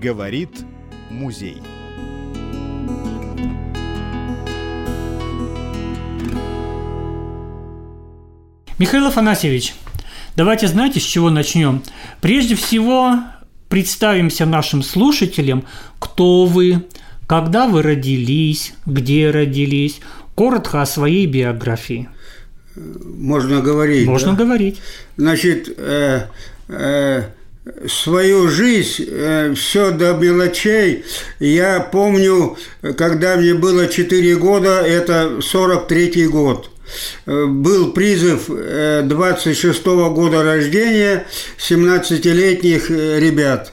Говорит музей. Михаил Афанасьевич, давайте знаете, с чего начнем? Прежде всего, представимся нашим слушателям, кто вы, когда вы родились, где родились, коротко о своей биографии. Можно говорить. Можно да? говорить. Значит, э, э, свою жизнь, э, все до мелочей, я помню, когда мне было 4 года, это 43 год. Э, был призыв 26 -го года рождения 17-летних э, ребят.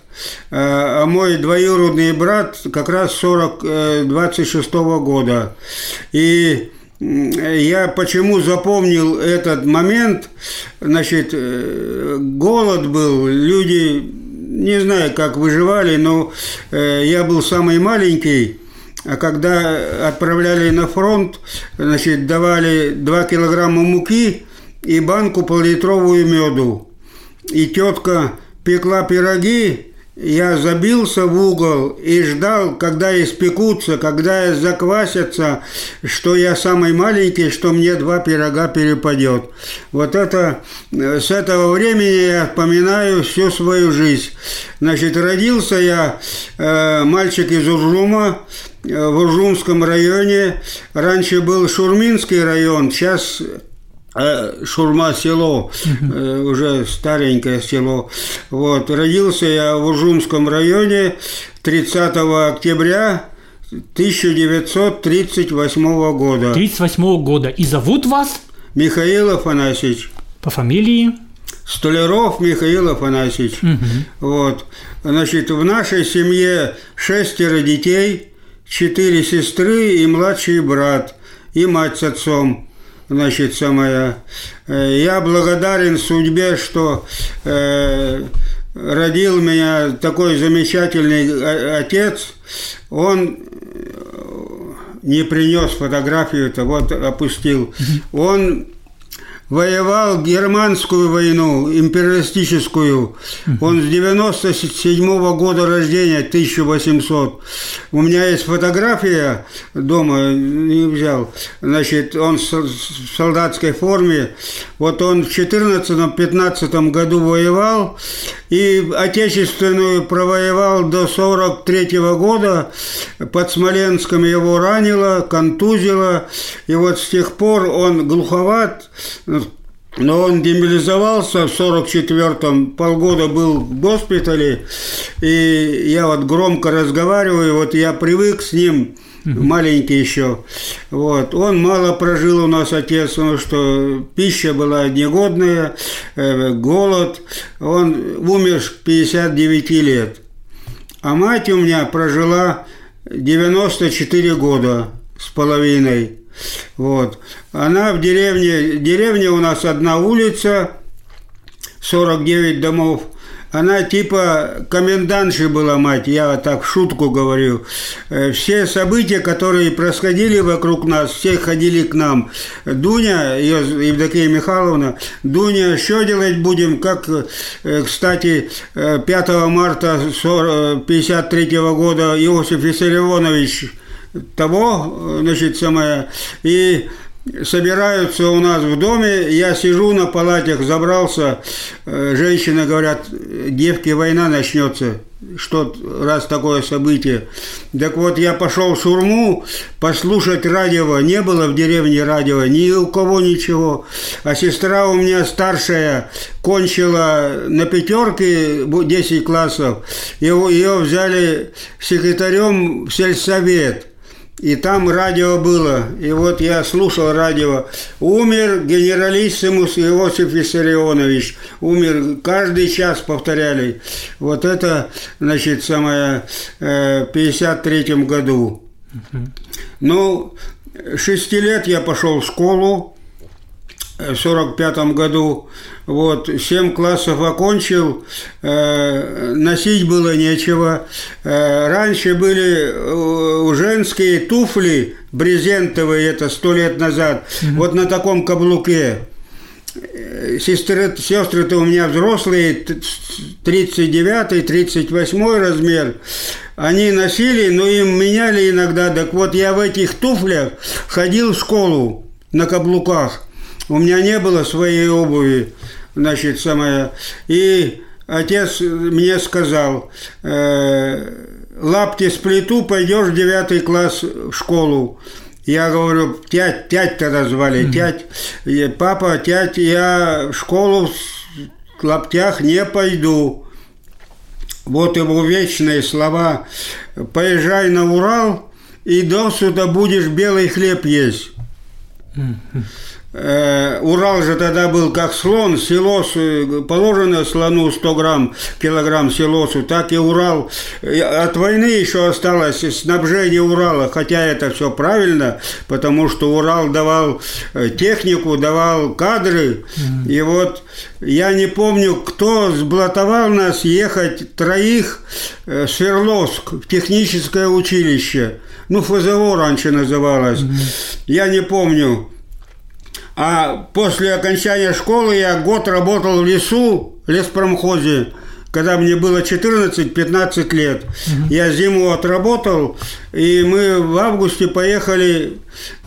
Э, а мой двоюродный брат как раз 40, 26 -го года. И я почему запомнил этот момент, значит, голод был, люди, не знаю, как выживали, но я был самый маленький, а когда отправляли на фронт, значит, давали 2 килограмма муки и банку поллитровую меду. И тетка пекла пироги, я забился в угол и ждал, когда испекутся, когда заквасятся, что я самый маленький, что мне два пирога перепадет. Вот это, с этого времени я вспоминаю всю свою жизнь. Значит, родился я, э, мальчик из Уржума, э, в Уржумском районе. Раньше был Шурминский район, сейчас Э, Шурма село, э, уже старенькое село. Вот. Родился я в Ужумском районе 30 октября 1938 года. 38 года. И зовут вас? Михаил Афанасьевич. По фамилии? Столяров Михаил Афанасьевич. Угу. Вот. Значит, в нашей семье шестеро детей, четыре сестры и младший брат, и мать с отцом значит, самое, э, я благодарен судьбе, что э, родил меня такой замечательный отец. Он э, не принес фотографию-то, вот опустил. Он воевал германскую войну, империалистическую. Он с 97 -го года рождения, 1800. У меня есть фотография дома, не взял. Значит, он в солдатской форме. Вот он в 14-15 году воевал и отечественную провоевал до 43 -го года. Под Смоленском его ранило, контузило. И вот с тех пор он глуховат, но он демобилизовался в 44-м, полгода был в госпитале, и я вот громко разговариваю, вот я привык с ним, маленький еще. Вот. Он мало прожил у нас, отец, потому что пища была негодная, э, голод. Он умер 59 лет. А мать у меня прожила 94 года с половиной. Вот. Она в деревне, деревня у нас одна улица, 49 домов. Она типа комендантши была мать, я так в шутку говорю. Э, все события, которые происходили вокруг нас, все ходили к нам. Дуня, ее Евдокия Михайловна, Дуня, что делать будем, как, э, кстати, 5 э, марта 1953 года Иосиф Виссарионович того, значит, самое, и собираются у нас в доме, я сижу на палатах, забрался, э, женщины говорят, девки, война начнется, что раз такое событие. Так вот, я пошел в Шурму послушать радио. Не было в деревне радио, ни у кого ничего. А сестра у меня старшая кончила на пятерке 10 классов. Ее, ее взяли секретарем в сельсовет – и там радио было. И вот я слушал радио. Умер генералиссимус Иосиф Виссарионович. Умер. Каждый час повторяли. Вот это, значит, самое, э, в 53 году. Ну, шести лет я пошел в школу в 45 году. Вот, семь классов окончил, э, носить было нечего. Э, раньше были э, женские туфли брезентовые, это сто лет назад, угу. вот на таком каблуке. сестры, сестры-то у меня взрослые, 39 38 размер, они носили, но им меняли иногда. Так вот, я в этих туфлях ходил в школу на каблуках. У меня не было своей обуви, значит, самое. И отец мне сказал, э, лапти сплету, пойдешь в девятый класс в школу. Я говорю, тять, тять тогда звали, тять. И, папа, тять, я в школу в лаптях не пойду. Вот его вечные слова. Поезжай на Урал, и до сюда будешь белый хлеб есть. Э, Урал же тогда был как слон, силос, положено слону 100 грамм, килограмм силосу, так и Урал. От войны еще осталось снабжение Урала, хотя это все правильно, потому что Урал давал э, технику, давал кадры. Mm-hmm. И вот я не помню, кто сблатовал нас ехать троих в Свердловск, в техническое училище. Ну, ФЗО раньше называлось. Mm-hmm. Я не помню. А после окончания школы я год работал в лесу, в леспромхозе, когда мне было 14-15 лет. Угу. Я зиму отработал, и мы в августе поехали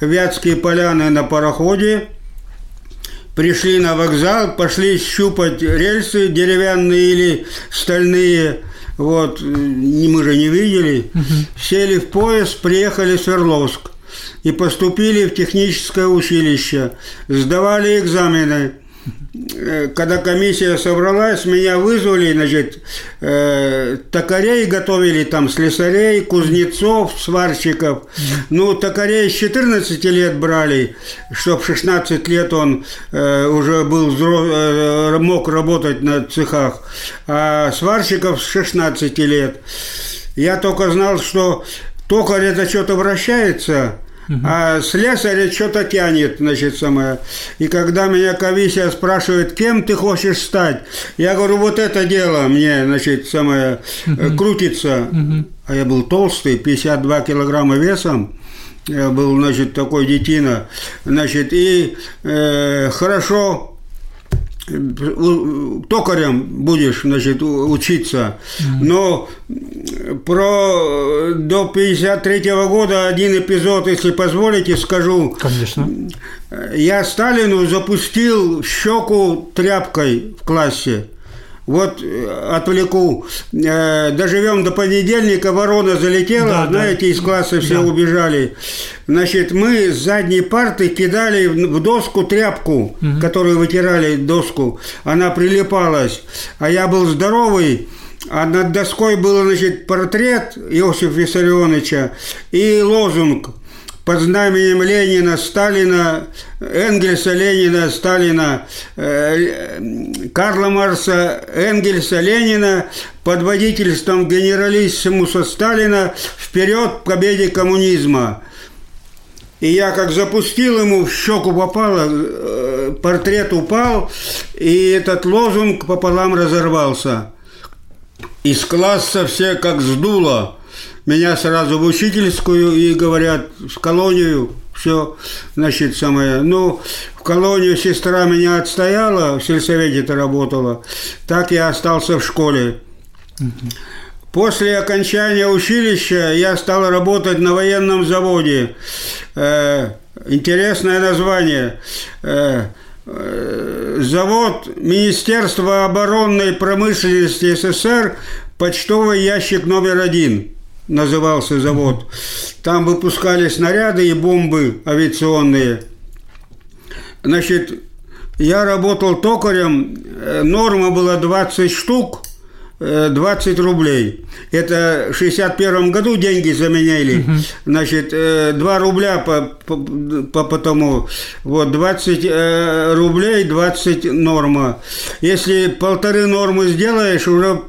в Вятские поляны на пароходе. Пришли на вокзал, пошли щупать рельсы деревянные или стальные. Вот, мы же не видели. Угу. Сели в поезд, приехали в Свердловск и поступили в техническое училище, сдавали экзамены. Э, когда комиссия собралась, меня вызвали, значит, э, токарей готовили, там, слесарей, кузнецов, сварщиков. Ну, токарей с 14 лет брали, чтобы в 16 лет он э, уже был взро... э, мог работать на цехах, а сварщиков с 16 лет. Я только знал, что токарь это что-то вращается, а слесарь что-то тянет, значит, самое. И когда меня комиссия спрашивает, кем ты хочешь стать, я говорю, вот это дело мне, значит, самое, крутится. А я был толстый, 52 килограмма весом. Я был, значит, такой детина. Значит, и э, хорошо токарем будешь, значит, учиться. Но про до 53 -го года один эпизод, если позволите, скажу. Конечно. Я Сталину запустил щеку тряпкой в классе. Вот э, отвлеку. Э, доживем до понедельника, ворона залетела, да, знаете, да. из класса все да. убежали. Значит, мы с задней парты кидали в доску тряпку, угу. которую вытирали доску. Она прилипалась. А я был здоровый. А над доской был, значит, портрет Иосифа Виссарионовича и лозунг – под знаменем Ленина, Сталина, Энгельса, Ленина, Сталина, э, Карла Марса, Энгельса, Ленина под водительством генералиссимуса Сталина вперед к победе коммунизма. И я как запустил ему, в щеку попало, э, портрет упал, и этот лозунг пополам разорвался. Из класса все как сдуло меня сразу в учительскую и говорят, в колонию, все, значит, самое. Ну, в колонию сестра меня отстояла, в сельсовете-то работала, так я остался в школе. После окончания училища я стал работать на военном заводе. Э, интересное название. Э, э, завод Министерства оборонной промышленности СССР, почтовый ящик номер один назывался завод. Там выпускали снаряды и бомбы авиационные. Значит, я работал токарем, э, норма была 20 штук, 20 э, рублей. Это в 61 году деньги заменяли. Угу. Значит, 2 э, рубля по, по, по потому. Вот, 20 рублей, 20 норма. Если полторы нормы сделаешь, уже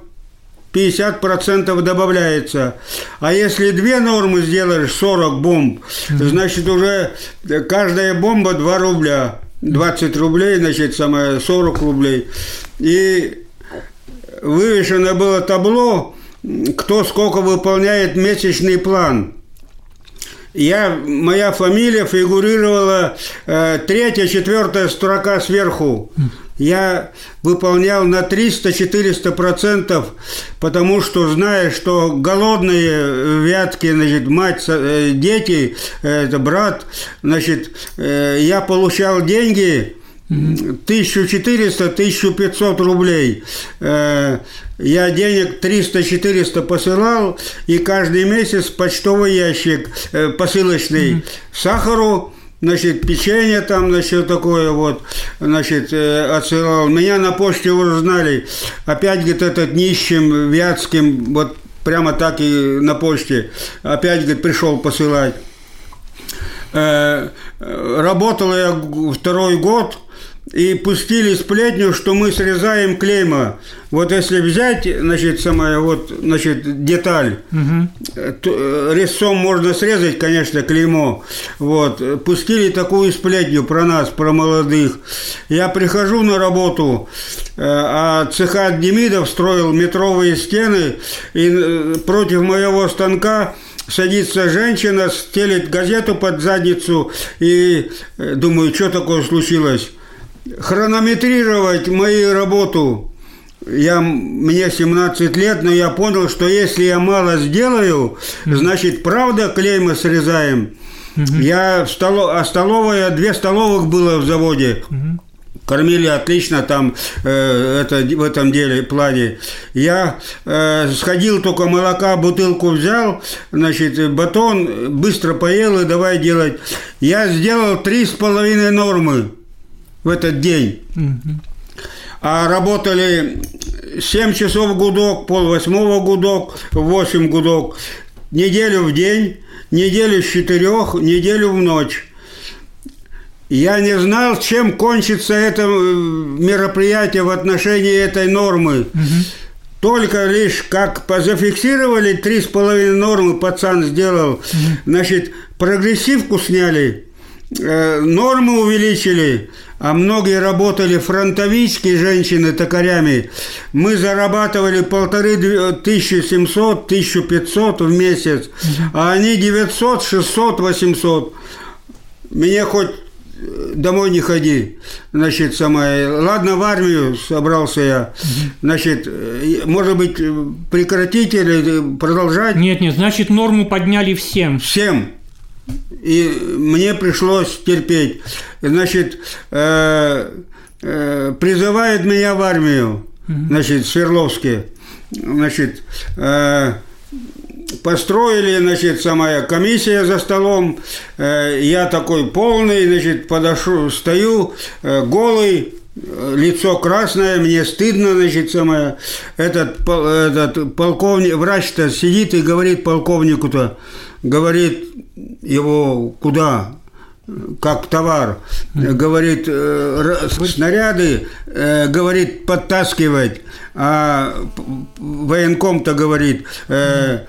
50% добавляется. А если две нормы сделаешь, 40 бомб, значит уже каждая бомба 2 рубля. 20 рублей, значит, самое 40 рублей. И вывешено было табло, кто сколько выполняет месячный план. Я, моя фамилия фигурировала э, третья, четвертая строка сверху. Я выполнял на 300-400 процентов, потому что зная, что голодные вятки, значит, мать, э, дети, э, это брат, значит, э, я получал деньги 1400-1500 рублей. Я денег 300-400 посылал, и каждый месяц почтовый ящик посылочный сахару, значит, печенье там, значит, такое вот, значит, э, отсылал. Меня на почте уже знали. Опять, говорит, этот нищим, вятским, вот прямо так и на почте. Опять, говорит, пришел посылать. Э, работал я второй год – и пустили сплетню, что мы срезаем клейма. Вот если взять, значит, самая вот, значит, деталь, угу. то, э, резцом можно срезать, конечно, клеймо. Вот. Пустили такую сплетню про нас, про молодых. Я прихожу на работу, э, а цеха Демидов строил метровые стены, и э, против моего станка садится женщина, стелит газету под задницу, и думаю, что такое случилось хронометрировать мою работу. Я, мне 17 лет, но я понял, что если я мало сделаю, значит, правда клейма срезаем. Угу. Я в столо, а столовая, две столовых было в заводе. Кормили отлично там э, это, в этом деле, плане. Я э, сходил, только молока, бутылку взял, значит, батон, быстро поел и давай делать. Я сделал три с половиной нормы в этот день. А работали 7 часов гудок, пол восьмого гудок, 8 гудок, неделю в день, неделю с четырех, неделю в ночь. Я не знал, чем кончится это мероприятие в отношении этой нормы. Угу. Только лишь как позафиксировали три с половиной нормы, пацан сделал, угу. значит, прогрессивку сняли, нормы увеличили, а многие работали фронтовички, женщины, токарями. Мы зарабатывали полторы тысячи семьсот, тысячу пятьсот в месяц, а они девятьсот, шестьсот, восемьсот. Мне хоть э, домой не ходи. Значит, самое. Ладно, в армию собрался я. Значит, э, может быть, прекратить или продолжать? Нет, нет, значит, норму подняли всем. Всем. И мне пришлось терпеть. Значит, э, э, призывает меня в армию, значит, Свердловске. Значит, э, построили, значит, самая комиссия за столом. Э, я такой полный, значит, подошел, стою, э, голый, лицо красное, мне стыдно, значит, самое. Этот, этот полковник, врач-то сидит и говорит полковнику-то, говорит его куда, как товар, говорит, э, снаряды, э, говорит, подтаскивать, а военком-то говорит, э,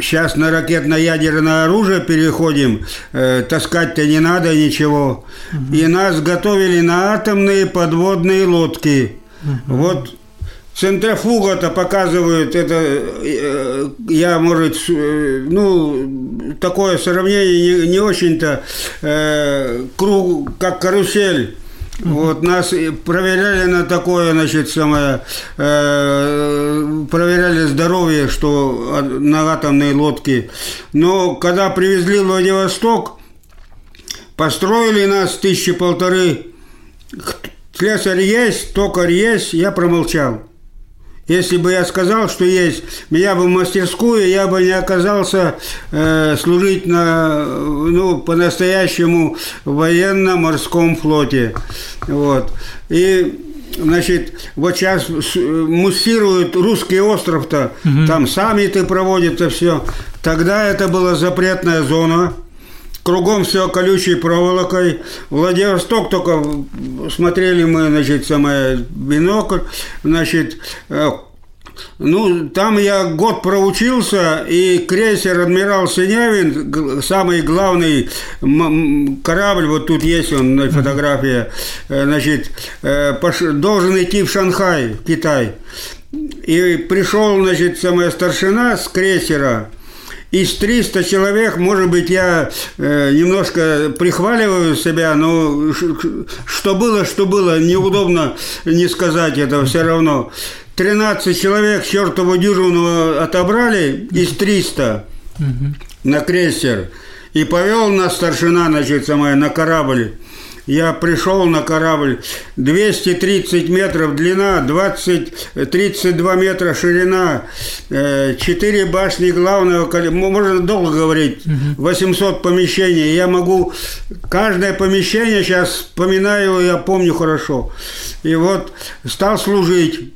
сейчас на ракетно-ядерное оружие переходим, таскать-то не надо ничего. И нас готовили на атомные подводные лодки. Вот Центрофуга-то показывают, это э, я, может, э, ну, такое сравнение не, не очень-то, э, круг, как карусель. Вот нас проверяли на такое, значит, самое, э, проверяли здоровье, что на атомной лодке. Но когда привезли в Владивосток, построили нас тысячи полторы. Слесарь есть, токарь есть, я промолчал. Если бы я сказал, что есть, меня бы в мастерскую, я бы не оказался э, служить на, ну, по-настоящему военно-морском флоте. Вот. И Значит, вот сейчас муссируют русский остров-то, угу. там саммиты проводятся, все. Тогда это была запретная зона, Кругом все колючей проволокой. Владивосток только смотрели мы, значит, самое бинокль, значит, э, ну, там я год проучился, и крейсер «Адмирал Синявин», самый главный корабль, вот тут есть он на фотографии, э, значит, э, должен идти в Шанхай, в Китай. И пришел, значит, самая старшина с крейсера – из 300 человек, может быть, я э, немножко прихваливаю себя, но что было, что было, неудобно не сказать это все равно. 13 человек чертову дюжину отобрали из 300 угу. на крейсер. И повел нас старшина, значит, самая, на корабль. Я пришел на корабль, 230 метров длина, 20, 32 метра ширина, 4 э, башни главного, можно долго говорить, 800 помещений. Я могу, каждое помещение сейчас вспоминаю, я помню хорошо. И вот стал служить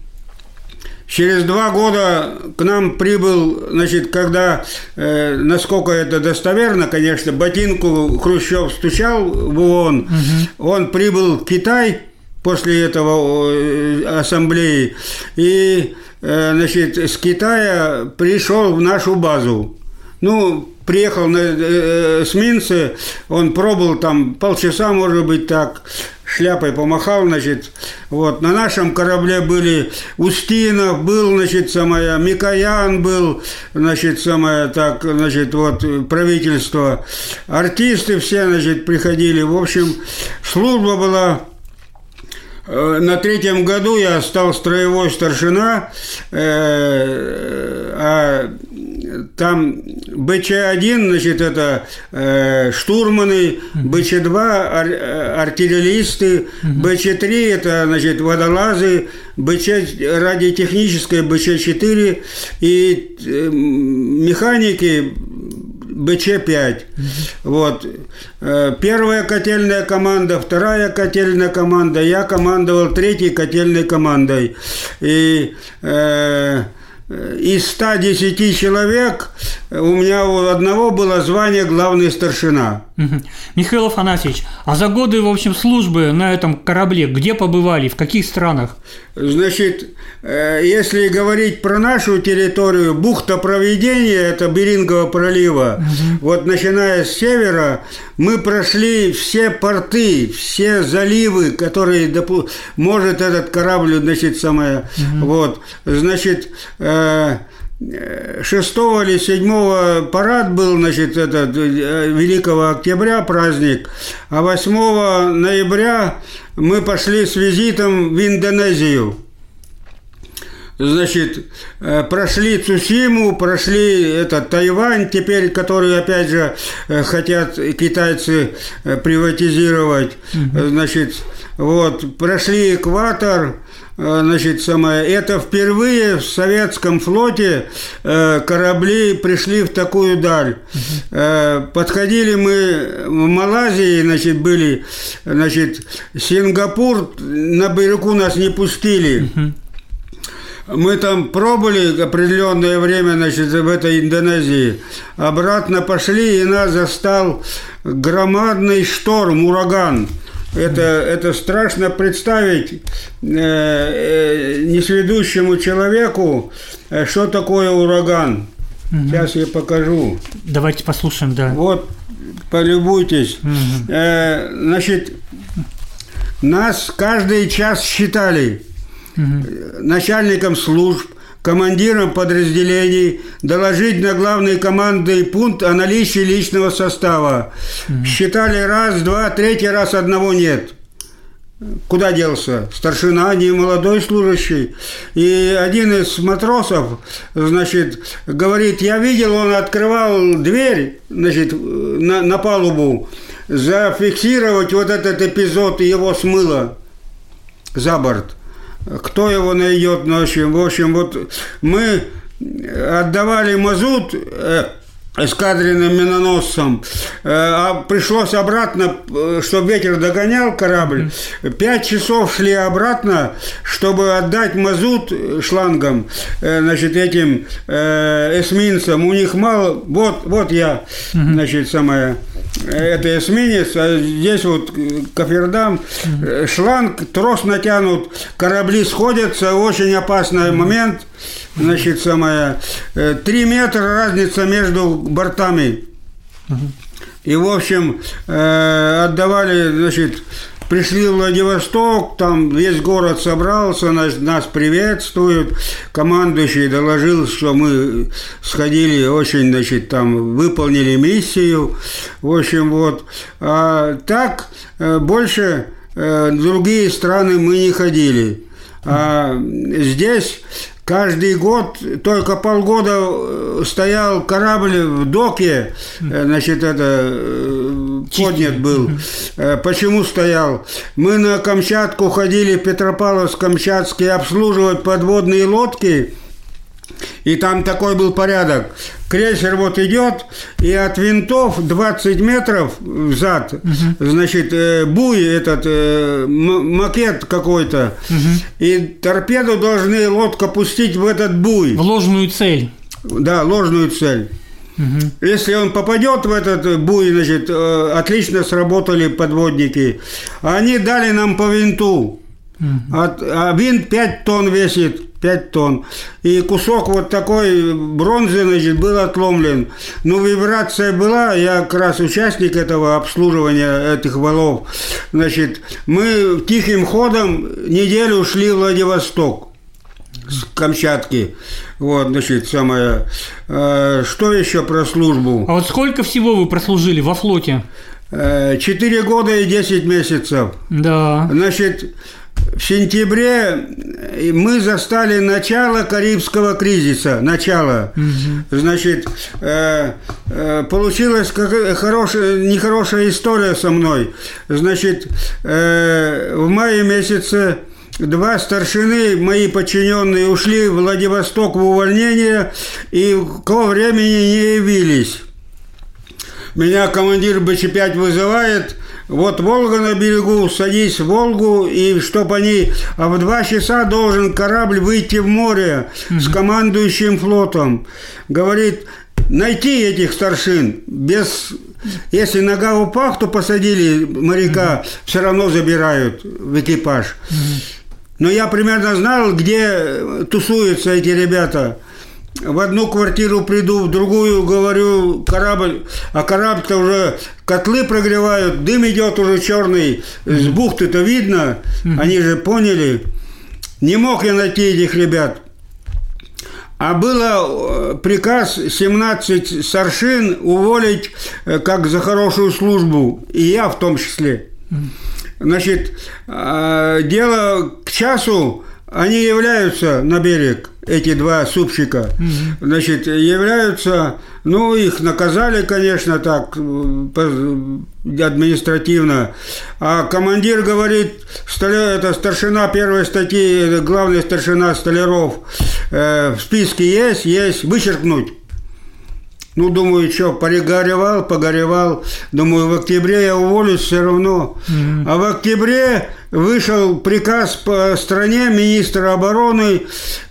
Через два года к нам прибыл, значит, когда, э, насколько это достоверно, конечно, ботинку Хрущев стучал в ООН, угу. он прибыл в Китай после этого э, ассамблеи, и, э, значит, с Китая пришел в нашу базу. Ну, приехал на э, эсминце, он пробыл там полчаса, может быть, так, шляпой помахал, значит, вот, на нашем корабле были Устинов, был, значит, самая, Микоян был, значит, самое, так, значит, вот, правительство, артисты все, значит, приходили, в общем, служба была Э, на третьем году я стал строевой старшина, э, а там БЧ-1, значит, это э, штурманы, БЧ-2 артиллеристы, БЧ-3 это, значит, водолазы, БЧ радиотехническое, БЧ-4 и механики БЧ-5. Вот. Э, первая котельная команда, вторая котельная команда. Я командовал третьей котельной командой. И э, из 110 человек у меня у одного было звание главный старшина. Михаил Афанасьевич, а за годы, в общем, службы на этом корабле где побывали, в каких странах? Значит, э, если говорить про нашу территорию, бухта проведения, это Берингового пролива, угу. вот начиная с севера, мы прошли все порты, все заливы, которые допу- может этот корабль, значит, самое, угу. вот, значит, э, 6 или 7 парад был, значит, этот э, Великого Октября праздник, а 8 ноября мы пошли с визитом в Индонезию. Значит, э, прошли Цусиму, прошли этот Тайвань, теперь, который, опять же, э, хотят китайцы приватизировать. Значит, вот, прошли экватор, значит, самое, это впервые в советском флоте э, корабли пришли в такую даль. Э, подходили мы в Малайзии, значит, были, значит, Сингапур на берегу нас не пустили. Мы там пробыли определенное время, значит, в этой Индонезии. Обратно пошли, и нас застал громадный шторм, ураган – это, это страшно представить э, э, несведущему человеку, э, что такое ураган. Угу. Сейчас я покажу. Давайте послушаем, да. Вот, полюбуйтесь. Угу. Э, значит, нас каждый час считали угу. начальником служб, командирам подразделений доложить на главный командный пункт о наличии личного состава. Mm-hmm. Считали раз, два, третий раз одного нет. Куда делся? Старшина, не молодой служащий. И один из матросов, значит, говорит, я видел, он открывал дверь, значит, на, на палубу, зафиксировать вот этот эпизод, и его смыло за борт кто его найдет ночью. В общем, вот мы отдавали мазут э, эскадренным миноносцам, э, а пришлось обратно, э, чтобы ветер догонял корабль. Пять часов шли обратно, чтобы отдать мазут шлангам, значит, этим эсминцам. У них мало, вот, вот я, значит, самая это эсминец, а здесь вот Кафердам, шланг, трос натянут, корабли сходятся, очень опасный момент, значит, самое, три метра разница между бортами. И, в общем, отдавали, значит, пришли в Владивосток, там весь город собрался, нас, нас приветствуют. Командующий доложил, что мы сходили очень, значит, там выполнили миссию. В общем, вот. А так э, больше э, другие страны мы не ходили. А здесь Каждый год, только полгода э, стоял корабль в доке, э, значит, это э, поднят был. Почему стоял? Мы на Камчатку ходили, Петропавловск-Камчатский, обслуживать подводные лодки – и там такой был порядок. Крейсер вот идет, и от винтов 20 метров взад, угу. значит, э, буй этот, э, макет какой-то, угу. и торпеду должны лодка пустить в этот буй. В ложную цель. Да, ложную цель. Угу. Если он попадет в этот буй, значит, э, отлично сработали подводники. Они дали нам по винту. Угу. А, а винт 5 тонн весит. 5 тонн. И кусок вот такой бронзы, значит, был отломлен. Но ну, вибрация была, я как раз участник этого обслуживания этих валов. Значит, мы тихим ходом неделю шли в Владивосток с Камчатки. Вот, значит, самое. Э, что еще про службу? А вот сколько всего вы прослужили во флоте? Э, четыре года и десять месяцев. Да. Значит, в сентябре мы застали начало Карибского кризиса, начало. Угу. Значит, э, э, получилась как хорошая, нехорошая история со мной. Значит, э, в мае месяце два старшины, мои подчиненные, ушли в Владивосток в увольнение и к того времени не явились. Меня командир БЧ-5 вызывает – вот Волга на берегу, садись в Волгу, и чтоб они... А в два часа должен корабль выйти в море с командующим флотом. Говорит, найти этих старшин без... Если нога в пах, то посадили моряка, все равно забирают в экипаж. Но я примерно знал, где тусуются эти ребята – в одну квартиру приду, в другую говорю, корабль, а корабль-то уже котлы прогревают, дым идет уже черный, с бухты-то видно, они же поняли. Не мог я найти этих ребят. А было э, приказ 17 старшин уволить э, как за хорошую службу, и я в том числе. Значит, э, дело к часу, они являются на берег, эти два супчика, угу. значит, являются, ну, их наказали, конечно, так, административно, а командир говорит, это старшина первой статьи, главный старшина Столяров, э, в списке есть, есть, вычеркнуть. Ну, думаю, что, погоревал, погоревал. Думаю, в октябре я уволюсь все равно. Mm-hmm. А в октябре вышел приказ по стране министра обороны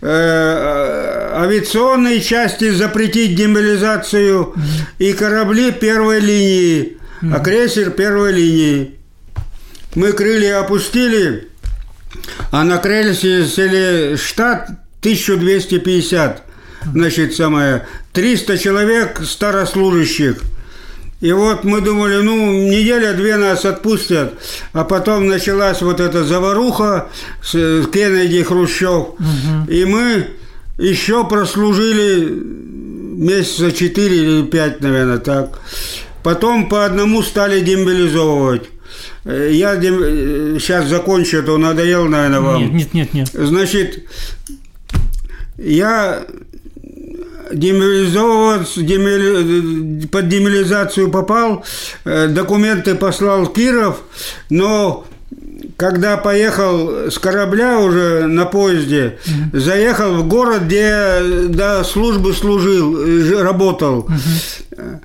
э, авиационной части запретить демобилизацию и корабли первой линии, а крейсер первой линии. Мы крылья опустили, а на крейсере штат 1250 значит, самое, 300 человек старослужащих. И вот мы думали, ну, неделя-две нас отпустят, а потом началась вот эта заваруха с Кеннеди, Хрущев, угу. и мы еще прослужили месяца 4 или 5, наверное, так. Потом по одному стали демобилизовывать. Я дем... сейчас закончу, это надоел, наверное, вам. Нет, нет, нет, нет. Значит, я демобилизовываться, демили, под демилизацию попал, э, документы послал Киров, но когда поехал с корабля уже на поезде, mm заехал в город, где до службы служил, э, работал. mm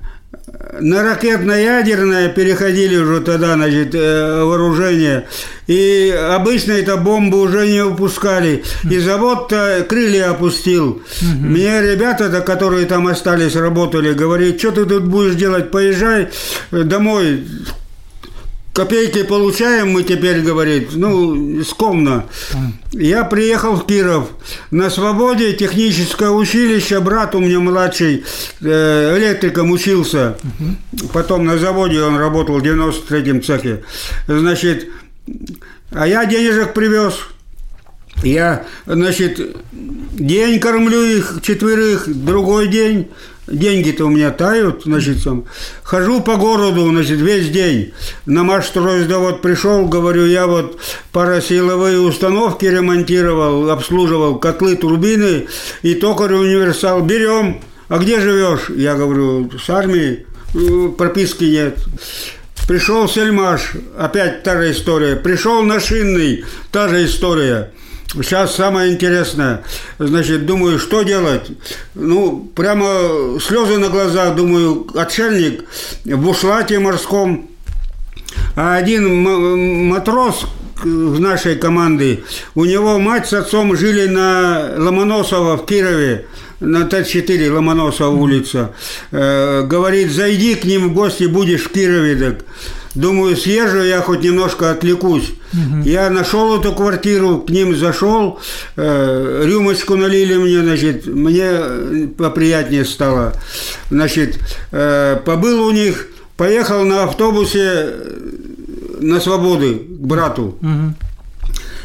на ракетно-ядерное переходили уже тогда, значит, э, вооружение. И обычно это бомбы уже не выпускали. И завод-то крылья опустил. Угу. Мне ребята, которые там остались, работали, говорят, что ты тут будешь делать, поезжай домой, Копейки получаем мы теперь, говорит, ну, скомно. Я приехал в Киров. На свободе техническое училище, брат у меня младший э, электриком учился. Потом на заводе он работал в 93-м цехе. Значит, А я денежек привез. Я, значит, день кормлю их четверых, другой день деньги-то у меня тают, значит, сам. хожу по городу, значит, весь день. На машстройсдовод пришел, говорю, я вот парасиловые установки ремонтировал, обслуживал, котлы, турбины и токарь универсал. Берем. А где живешь? Я говорю, с армией. «Э, прописки нет. Пришел Сельмаш, опять та же история. Пришел на Шинный, та же история. Сейчас самое интересное. Значит, думаю, что делать? Ну, прямо слезы на глазах, думаю, отшельник в бушлате морском. А один матрос в нашей команды, у него мать с отцом жили на Ломоносово в Кирове на Т-4 Ломоносова улица. Э, говорит, зайди к ним в гости, будешь в Кирове. Так. Думаю, съезжу, я хоть немножко отвлекусь. Угу. Я нашел эту квартиру, к ним зашел, э, рюмочку налили мне, значит, мне поприятнее стало. Значит, э, побыл у них, поехал на автобусе на свободы к брату. Угу.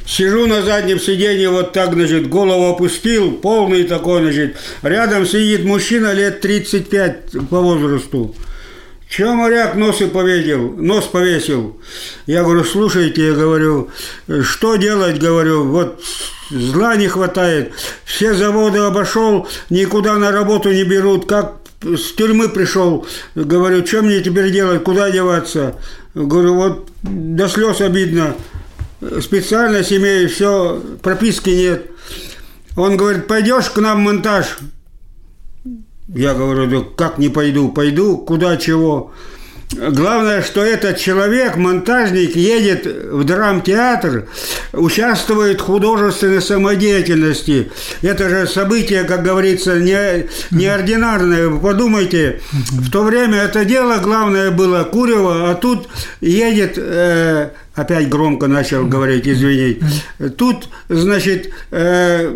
Сижу на заднем сиденье, вот так, значит, голову опустил, полный такой, значит. Рядом сидит мужчина лет 35 по возрасту. Че моряк нос и повесил, нос повесил? Я говорю, слушайте, я говорю, что делать, говорю, вот зла не хватает, все заводы обошел, никуда на работу не берут, как с тюрьмы пришел, говорю, что мне теперь делать, куда деваться? Говорю, вот до слез обидно, специальность имею, все, прописки нет. Он говорит, пойдешь к нам монтаж? Я говорю, да как не пойду? Пойду, куда, чего? Главное, что этот человек, монтажник, едет в драмтеатр, участвует в художественной самодеятельности. Это же событие, как говорится, не, неординарное. Подумайте, в то время это дело главное было Курева, а тут едет э, опять громко начал говорить, извини. Тут, значит, э,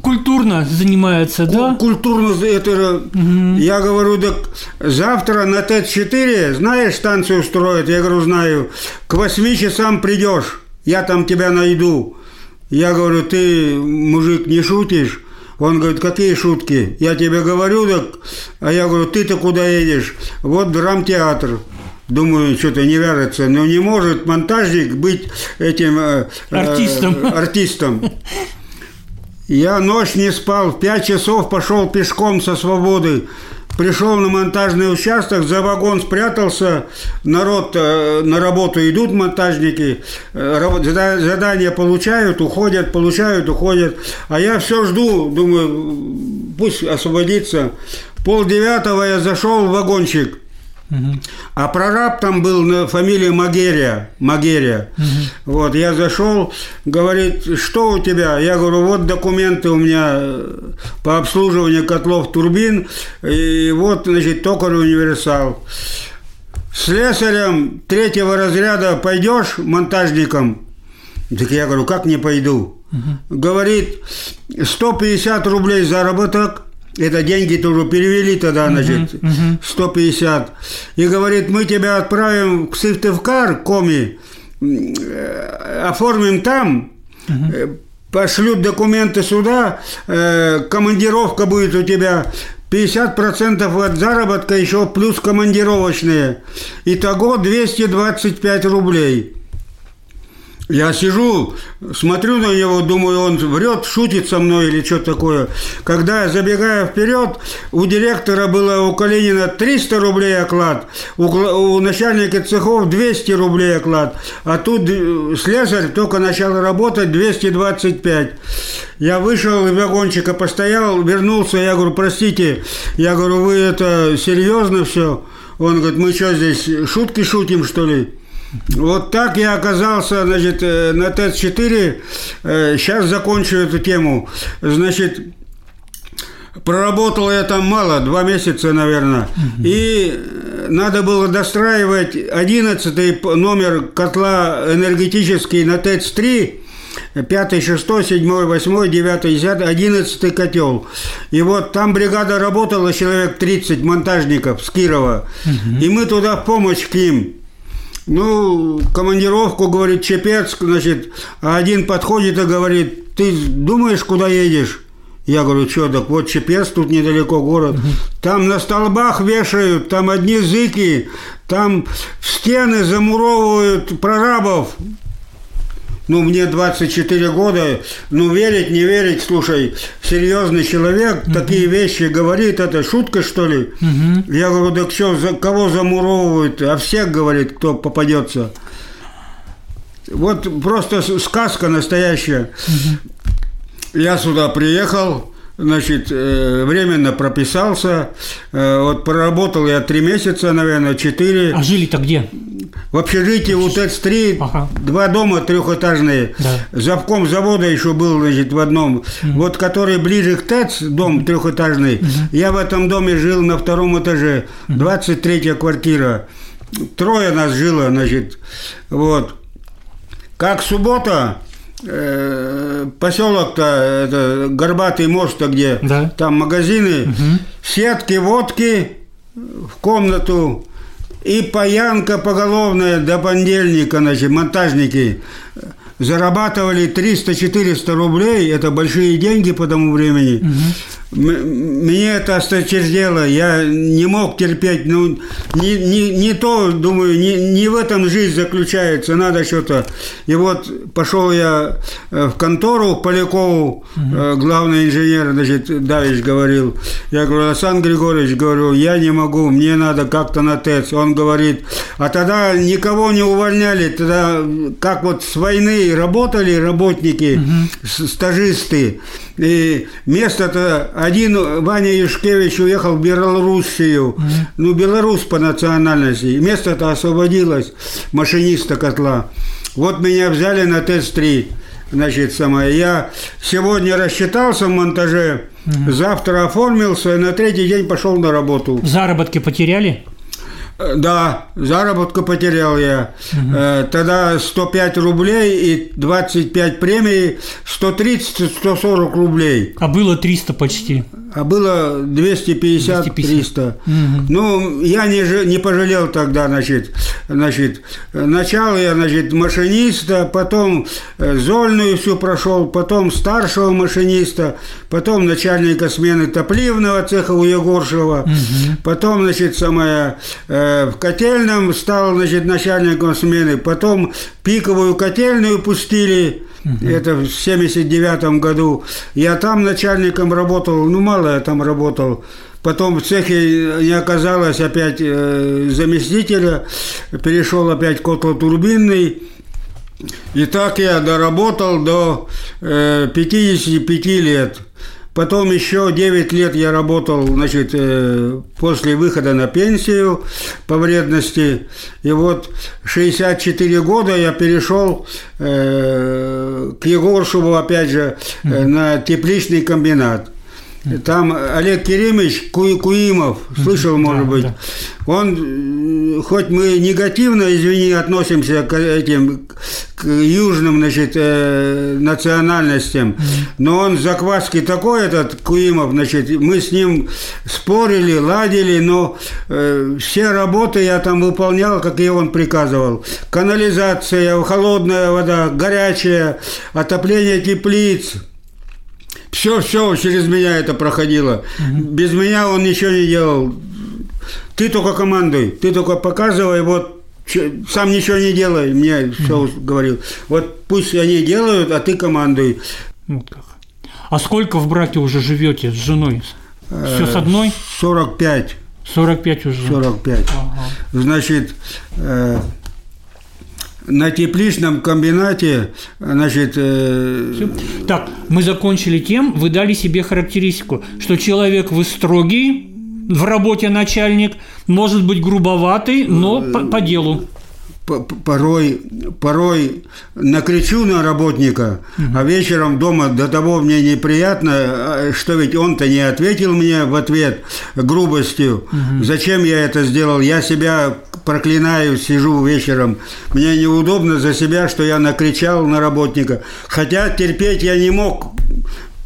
культурно занимается, да? Культурно это. Угу. Я говорю, так завтра на ТЭЦ-4, знаешь, станцию строят? Я говорю, знаю. К 8 часам придешь, я там тебя найду. Я говорю, ты, мужик, не шутишь? Он говорит, какие шутки? Я тебе говорю, так... А я говорю, ты-то куда едешь? Вот драмтеатр. Думаю, что-то не вяжется. Но не может монтажник быть этим... Э, артистом. Э, артистом. Я ночь не спал, в пять часов пошел пешком со свободы. Пришел на монтажный участок, за вагон спрятался, народ э, на работу идут монтажники, э, задания получают, уходят, получают, уходят. А я все жду, думаю, пусть освободится. Пол девятого я зашел в вагончик, а прораб там был на фамилии Магерия. Магерия. Угу. Вот, я зашел, говорит, что у тебя? Я говорю, вот документы у меня по обслуживанию котлов турбин, и вот, значит, токарь универсал. Слесарем третьего разряда пойдешь монтажником? Так я говорю, как не пойду? Угу. Говорит, 150 рублей заработок – это деньги тоже перевели тогда, значит, uh-huh, uh-huh. 150. И говорит, мы тебя отправим к Сыктывкар, Коми, э, оформим там, uh-huh. пошлют документы сюда, э, командировка будет у тебя 50% от заработка еще плюс командировочные. Итого 225 рублей. Я сижу, смотрю на него, думаю, он врет, шутит со мной или что такое. Когда я забегаю вперед, у директора было у Калинина 300 рублей оклад, у, у начальника цехов 200 рублей оклад, а тут э, слесарь только начал работать 225. Я вышел из вагончика, постоял, вернулся, я говорю, простите, я говорю, вы это серьезно все? Он говорит, мы что здесь, шутки шутим, что ли? Вот так я оказался, значит, э, на ТЭЦ-4. Сейчас закончу эту тему. Значит, проработал я там мало, два месяца, наверное. И надо было достраивать 11 номер котла энергетический на ТЭЦ-3. Пятый, шестой, седьмой, восьмой, девятый, десятый, одиннадцатый котел. И вот там бригада работала, человек 30 монтажников с Кирова. Угу. И мы туда в помощь к ним. Ну, командировку, говорит, Чепецк, значит, один подходит и говорит, ты думаешь, куда едешь? Я говорю, что, так вот Чепец, тут недалеко город. Там на столбах вешают, там одни зыки, там в стены замуровывают прорабов. Ну, мне 24 года, ну, верить, не верить, слушай, серьезный человек угу. такие вещи говорит, это шутка, что ли? Угу. Я говорю, так что, за, кого замуровывают? А всех, говорит, кто попадется. Вот просто сказка настоящая. Угу. Я сюда приехал, значит, э, временно прописался. Э, вот проработал я три месяца, наверное, четыре. А жили-то где? В общежитии у ТЭЦ-3 ага. два дома трехэтажные. Да. Завком завода еще был, значит, в одном. Угу. Вот который ближе к ТЭЦ, дом трехэтажный, угу. я в этом доме жил на втором этаже. 23-я квартира. Трое нас жило, значит. Вот. Как суббота, э, поселок-то, это Горбатый мост-то где, да. там магазины, угу. сетки, водки в комнату, и паянка поголовная до понедельника, значит, монтажники зарабатывали 300-400 рублей, это большие деньги по тому времени. Угу. Мне это осточертело, я не мог терпеть, ну, не, не, не то, думаю, не, не в этом жизнь заключается, надо что-то. И вот пошел я э, в контору к Полякову, угу. главный инженер, значит, Давич говорил, я говорю, Александр Григорьевич, говорю, я не могу, мне надо как-то на ТЭЦ. Он говорит, а тогда никого не увольняли, тогда как вот с войны работали работники, угу. стажисты, и место-то один Ваня Юшкевич уехал в Белоруссию, mm-hmm. ну, белорус по национальности. Место-то освободилось, машиниста котла. Вот меня взяли на ТЭЦ-3. Значит, самое. Я сегодня рассчитался в монтаже, mm-hmm. завтра оформился, и на третий день пошел на работу. Заработки потеряли? Да, заработку потерял я. Угу. Тогда 105 рублей и 25 премий, 130-140 рублей. А было 300 почти. А было 250-300. Угу. Ну, я не, не пожалел тогда, значит. Значит, начал я, значит, машиниста, потом э, зольную всю прошел, потом старшего машиниста, потом начальника смены топливного цеха у Егоршева, угу. потом, значит, самая э, в котельном стал, значит, начальником смены, потом пиковую котельную пустили, Угу. Это в 79 году. Я там начальником работал, ну, мало я там работал. Потом в цехе не оказалось опять э, заместителя, перешел опять котлотурбинный. И так я доработал до э, 55 лет. Потом еще 9 лет я работал, значит, э, после выхода на пенсию по вредности. И вот 64 года я перешел э, к Егоршеву, опять же, э, на тепличный комбинат. Там Олег Керимович Ку, Куимов, слышал, может да, быть, да. он, э, хоть мы негативно, извини, относимся к этим к южным, значит, э, национальностям, но он закваски такой, этот Куимов, значит, мы с ним спорили, ладили, но э, все работы я там выполнял, как и он приказывал. Канализация, холодная вода, горячая, отопление теплиц – все, все через меня это проходило. Без меня он ничего не делал. Ты только командуй, ты только показывай, вот сам ничего не делай, мне все говорил. Вот пусть они делают, а ты командуй. Вот как. А сколько в браке уже живете с женой? Все с одной? 45. 45 уже. 45. Ага. Значит, э, на тепличном комбинате, значит... Э... Так, мы закончили тем, вы дали себе характеристику, что человек вы строгий, в работе начальник, может быть грубоватый, но по, по делу порой, порой накричу на работника, угу. а вечером дома до того мне неприятно, а, что ведь он-то не ответил мне в ответ грубостью. Угу. Зачем я это сделал? Я себя проклинаю, сижу вечером. Мне неудобно за себя, что я накричал на работника. Хотя терпеть я не мог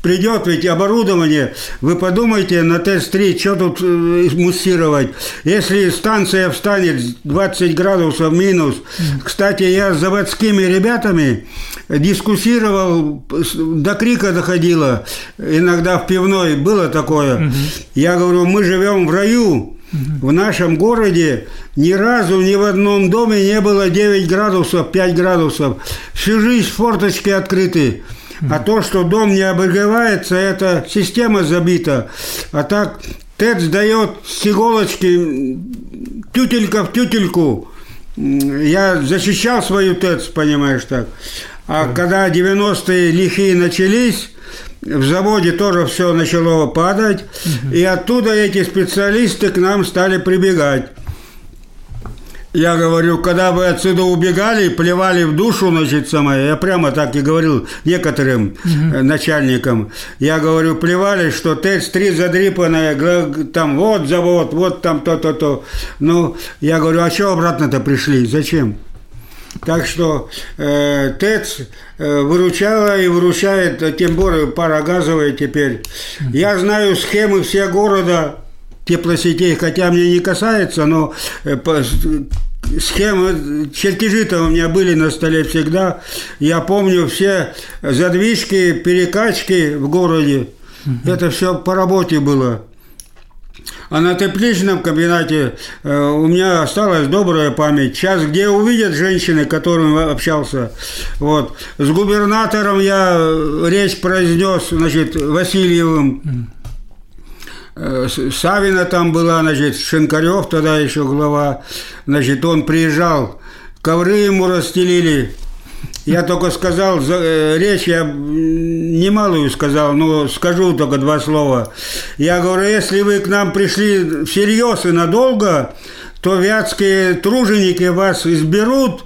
придет ведь оборудование, вы подумайте на ТЭЦ-3, что тут э, муссировать. Если станция встанет 20 градусов минус, кстати, я с заводскими ребятами дискуссировал, до крика доходило, иногда в пивной было такое. Я говорю, мы живем в раю, в нашем городе ни разу ни в одном доме не было 9 градусов, 5 градусов. Всю жизнь форточки открыты. А то, что дом не обогревается, это система забита. А так ТЭЦ дает с иголочки тютелька в тютельку. Я защищал свою ТЭЦ, понимаешь так. А когда 90-е лихие начались, в заводе тоже все начало падать, угу. и оттуда эти специалисты к нам стали прибегать. Я говорю, когда вы отсюда убегали, плевали в душу, значит, самое, я прямо так и говорил некоторым угу. начальникам, я говорю, плевали, что ТЭЦ-3 задрипанная, там вот завод, вот там то-то-то. Ну, я говорю, а что обратно-то пришли, зачем? Так что э, ТЭЦ э, выручала и выручает, а тем более парогазовая теперь. Я знаю схемы все города теплосетей, хотя мне не касается, но э, схемы, чертежи-то у меня были на столе всегда. Я помню все задвижки, перекачки в городе. Угу. Это все по работе было. А на тепличном комбинате э, у меня осталась добрая память. Сейчас где увидят женщины, с которыми общался. Вот. С губернатором я речь произнес, значит, Васильевым. Э, Савина там была, значит, Шинкарев тогда еще глава. Значит, он приезжал, ковры ему расстелили, я только сказал, э, речь я немалую сказал, но скажу только два слова. Я говорю, если вы к нам пришли всерьез и надолго, то вятские труженики вас изберут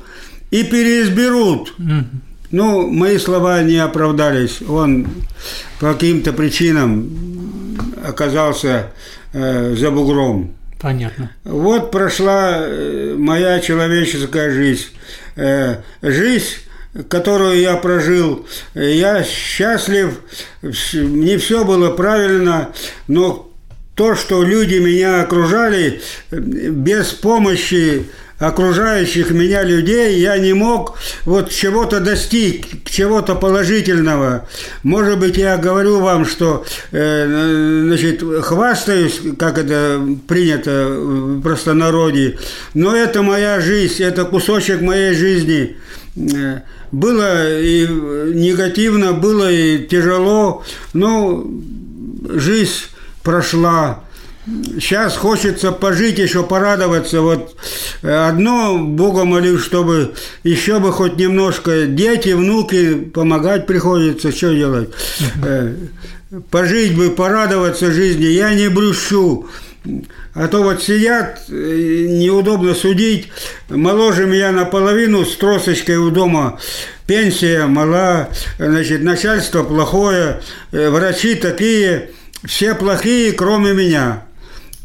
и переизберут. Ну, мои слова не оправдались. Он по каким-то причинам оказался э, за бугром. Понятно. Вот прошла э, моя человеческая жизнь. Э, жизнь которую я прожил, я счастлив, не все было правильно, но то, что люди меня окружали, без помощи окружающих меня людей я не мог вот чего-то достиг, чего-то положительного. Может быть, я говорю вам, что э, значит, хвастаюсь, как это принято в простонародье, но это моя жизнь, это кусочек моей жизни. Э, было и негативно, было и тяжело, но жизнь прошла. Сейчас хочется пожить, еще порадоваться. Вот э, одно Бога молю, чтобы еще бы хоть немножко дети, внуки, помогать приходится, что делать. Э, пожить бы, порадоваться жизни. Я не брющу. А то вот сидят, э, неудобно судить. Моложе меня наполовину с тросочкой у дома. Пенсия мала, значит, начальство плохое, врачи такие, все плохие, кроме меня.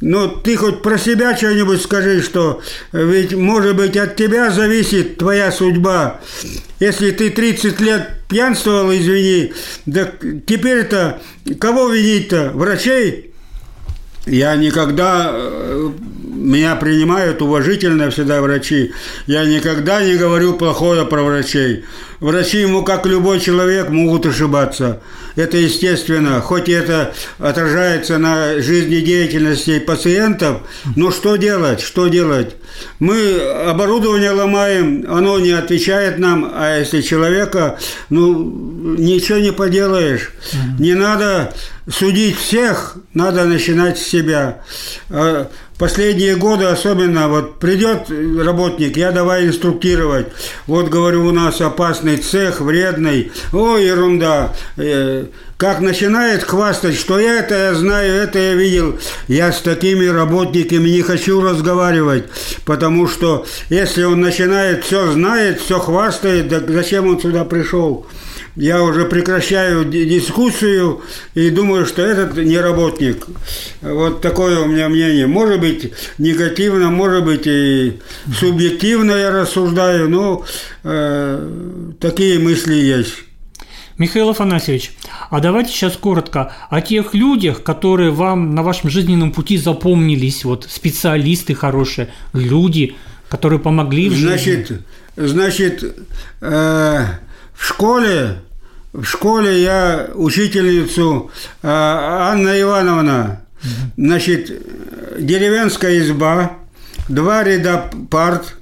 Но ты хоть про себя что-нибудь скажи, что ведь, может быть, от тебя зависит твоя судьба. Если ты 30 лет пьянствовал, извини, да теперь-то кого винить-то? Врачей? Я никогда, э, меня принимают уважительно всегда врачи. Я никогда не говорю плохое про врачей. Врачи ему, как любой человек, могут ошибаться. Это естественно. Хоть это отражается на жизнедеятельности пациентов, но что делать? Что делать? Мы оборудование ломаем, оно не отвечает нам, а если человека, ну, ничего не поделаешь. Не надо судить всех, надо начинать с себя. А последние годы особенно, вот придет работник, я давай инструктировать. Вот, говорю, у нас опасный цех, вредный. О, ерунда. Э, как начинает хвастать, что я это я знаю, это я видел. Я с такими работниками не хочу разговаривать, потому что если он начинает все знает, все хвастает, так зачем он сюда пришел? Я уже прекращаю дискуссию и думаю, что этот не работник. Вот такое у меня мнение. Может быть, негативно, может быть, и субъективно я рассуждаю, но э, такие мысли есть. Михаил Афанасьевич, а давайте сейчас коротко о тех людях, которые вам на вашем жизненном пути запомнились, вот специалисты хорошие, люди, которые помогли в жизни. Значит, значит э, в школе, в школе я учительницу э, Анна Ивановна, значит, деревенская изба, два ряда парт,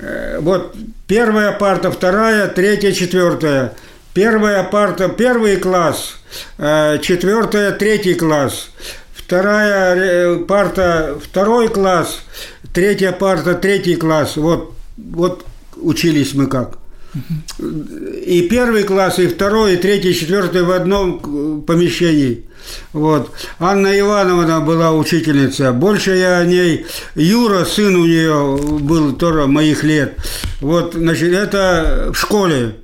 Э, вот первая парта, вторая, третья, четвертая. Первая парта, первый класс, э, четвертая, третий класс. Вторая э, парта, второй класс, третья парта, третий класс. Вот, вот учились мы как. И первый класс, и второй, и третий, и четвертый в одном помещении. Вот. Анна Ивановна была учительница. Больше я о ней... Юра, сын у нее был тоже моих лет. Вот, значит, это в школе.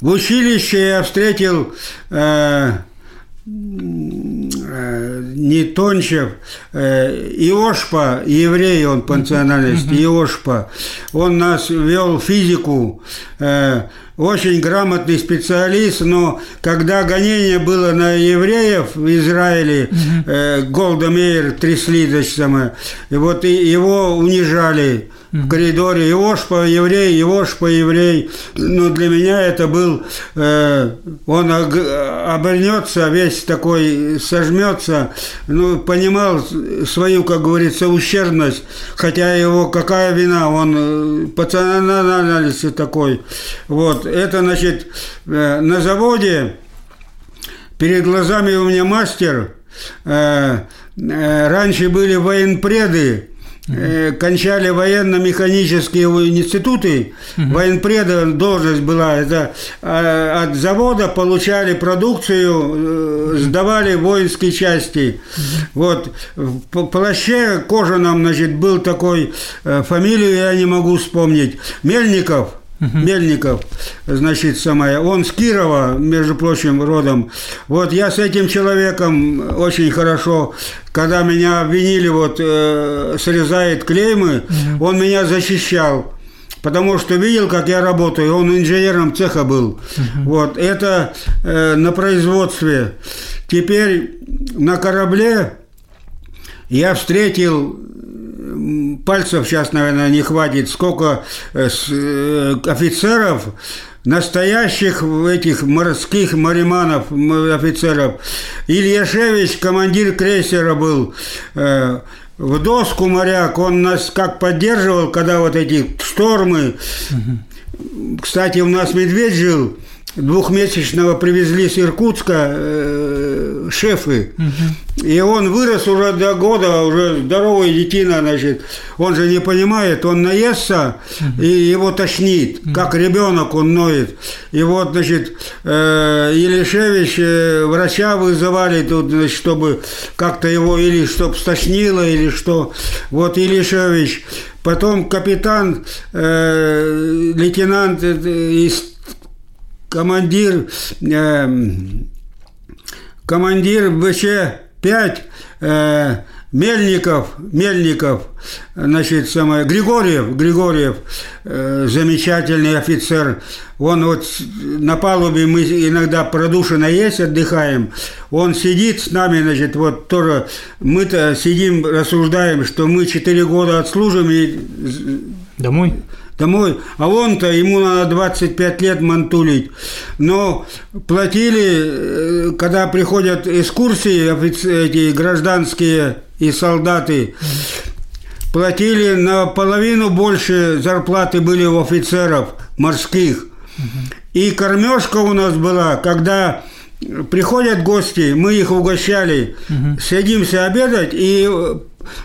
В училище я встретил э, э, не Тончев, э, Иошпа, еврей он по национальности, Иошпа. Он нас вел физику, э, очень грамотный специалист, но когда гонение было на евреев в Израиле, э, Голда Мейер трясли, значит, самое, и вот его унижали в коридоре. Иошпа еврей, Иошпа еврей. Но для меня это был... Э, он обернется, весь такой сожмется. Ну, понимал свою, как говорится, ущербность. Хотя его какая вина, он э, пацананализ такой. Вот. Это, значит, э, на заводе перед глазами у меня мастер. Э, э, раньше были военпреды, Э, кончали военно-механические институты, угу. военпреда должность была, это от завода получали продукцию, э, сдавали воинские части. Угу. Вот, в плаще кожаном, значит, был такой, э, фамилию я не могу вспомнить, Мельников – Угу. Мельников, значит, самая. Он с Кирова, между прочим, родом. Вот я с этим человеком очень хорошо, когда меня обвинили, вот, э, срезает клеймы, угу. он меня защищал. Потому что видел, как я работаю, он инженером цеха был. Угу. Вот, это э, на производстве. Теперь на корабле я встретил пальцев сейчас, наверное, не хватит, сколько э, э, офицеров, настоящих этих морских мариманов, офицеров. Ильяшевич, командир крейсера был, э, в доску моряк, он нас как поддерживал, когда вот эти штормы. Угу. Кстати, у нас медведь жил, двухмесячного привезли с Иркутска э, шефы. Угу. И он вырос уже до года, уже здоровый детина, значит. Он же не понимает, он наестся, угу. и его тошнит. Угу. Как ребенок он ноет. И вот, значит, э, Елишевич, э, врача вызывали тут, значит, чтобы как-то его или чтобы стошнило, или что. Вот Елишевич. Потом капитан, э, лейтенант э, из командир, э, командир БЧ-5 э, Мельников, Мельников, значит, самое, Григорьев, Григорьев, э, замечательный офицер. Он вот на палубе мы иногда продушено есть, отдыхаем. Он сидит с нами, значит, вот тоже мы-то сидим, рассуждаем, что мы 4 года отслужим и... Домой? Домой, а он-то, ему надо 25 лет мантулить. Но платили, э, когда приходят экскурсии, эти гражданские и солдаты, платили наполовину больше зарплаты были у офицеров морских. И кормежка у нас была, когда приходят гости, мы их угощали, угу. садимся обедать, и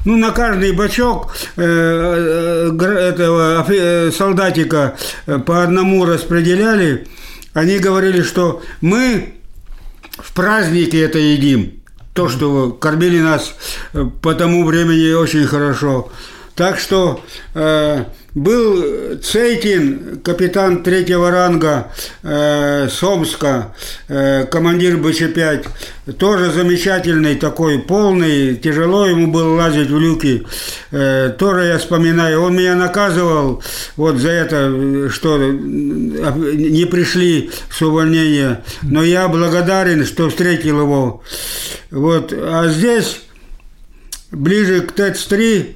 ну, на каждый бачок э, э, этого э, солдатика по одному распределяли. Они говорили, что мы в празднике это едим. То, что кормили нас по тому времени очень хорошо. Так что Был Цейтин, капитан третьего ранга э, Сомска, э, командир БЧ-5, тоже замечательный такой, полный, тяжело ему было лазить в люки. Э, тоже я вспоминаю, он меня наказывал вот за это, что не пришли с увольнения, но я благодарен, что встретил его. Вот, а здесь ближе к ТЭЦ-3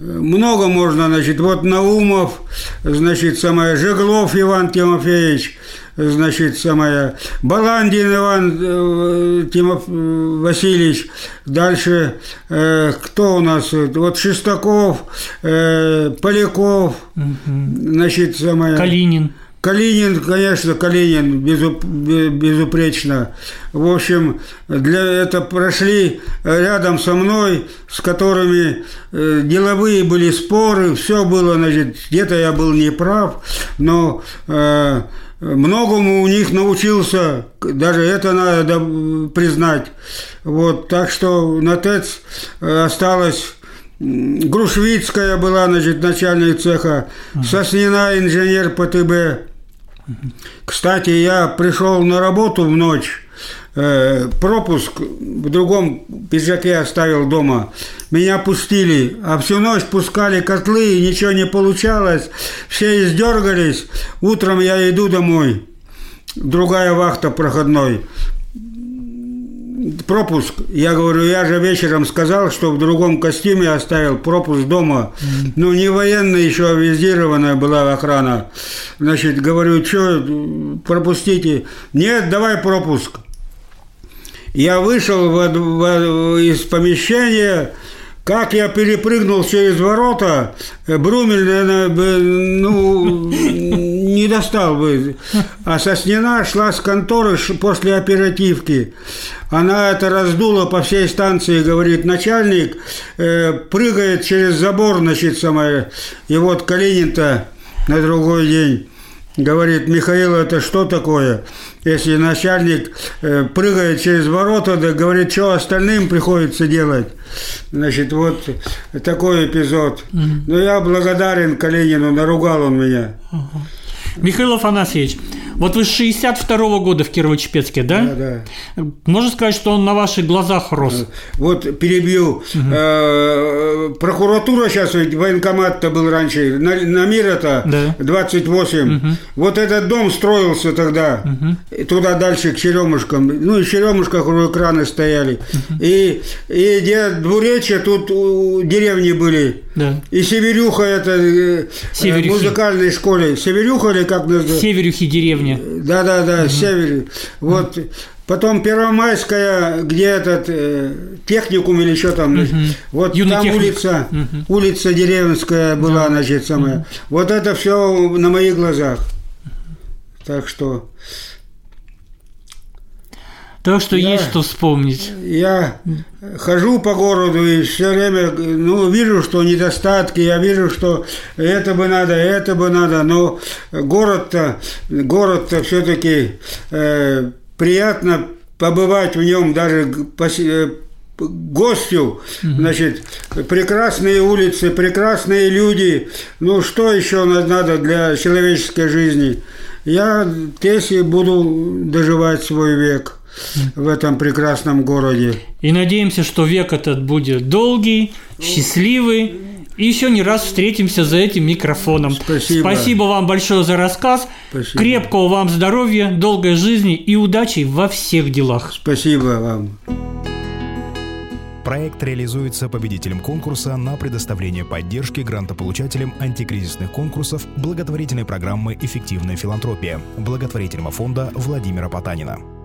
много можно, значит, вот Наумов, значит, самое, Жеглов Иван Тимофеевич, значит, самое, Баландин Иван э, Тимоф, Васильевич, дальше, э, кто у нас, вот Шестаков, э, Поляков, угу. значит, самое... Калинин. Калинин, конечно, Калинин, безуп, безупречно. В общем, для это прошли рядом со мной, с которыми э, деловые были споры, все было, значит, где-то я был неправ, но э, многому у них научился, даже это надо признать. Вот, так что на ТЭЦ э, осталось Грушвицкая была, значит, начальник цеха, Соснина инженер ПТБ, кстати, я пришел на работу в ночь, э, пропуск в другом пиджаке оставил дома. Меня пустили, а всю ночь пускали котлы, и ничего не получалось. Все издергались. Утром я иду домой. Другая вахта проходной пропуск. Я говорю, я же вечером сказал, что в другом костюме оставил пропуск дома. Ну, не военная еще авизированная была охрана. Значит, говорю, что, пропустите. Нет, давай пропуск. Я вышел в, в, из помещения, как я перепрыгнул через ворота, Брумель, наверное, ну, не достал бы. А Соснина шла с конторы после оперативки. Она это раздула по всей станции, говорит, начальник э, прыгает через забор, значит, самое. И вот Калинин-то на другой день говорит, Михаил, это что такое? Если начальник э, прыгает через ворота, да говорит, что остальным приходится делать. Значит, вот такой эпизод. Угу. Но я благодарен Калинину, наругал он меня. Угу. Михаил Афанасьевич, вот вы с 62 -го года в Кирово-Чепецке, да? Да, да. Можно сказать, что он на ваших глазах рос? Вот перебью. Угу. Прокуратура сейчас, ведь военкомат-то был раньше, на, на мир это да. 28. Угу. Вот этот дом строился тогда, угу. туда дальше к Черемушкам. Ну, и в Черемушках уже краны стояли. Угу. И, и где двуречья, тут деревни были. Да. И Северюха, это э, Северюхи. музыкальной школе. Северюха или как называется? Северюхи деревня. Да, да, да, угу. Север. Вот. Потом Первомайская, где этот э, техникум или что там, угу. вот Юный там техник. улица, угу. улица деревенская была, да. значит, самая. Угу. Вот это все на моих глазах. Так что так что я, есть что вспомнить. Я хожу по городу и все время ну, вижу, что недостатки, я вижу, что это бы надо, это бы надо, но город-то, город-то все-таки э, приятно побывать в нем даже э, гостю, значит, прекрасные улицы, прекрасные люди. Ну, что еще надо для человеческой жизни? Я здесь и буду доживать свой век в этом прекрасном городе. И надеемся, что век этот будет долгий, счастливый. И еще не раз встретимся за этим микрофоном. Спасибо. Спасибо вам большое за рассказ. Спасибо. Крепкого вам здоровья, долгой жизни и удачи во всех делах. Спасибо вам. Проект реализуется победителем конкурса на предоставление поддержки грантополучателям антикризисных конкурсов благотворительной программы «Эффективная филантропия» благотворительного фонда Владимира Потанина.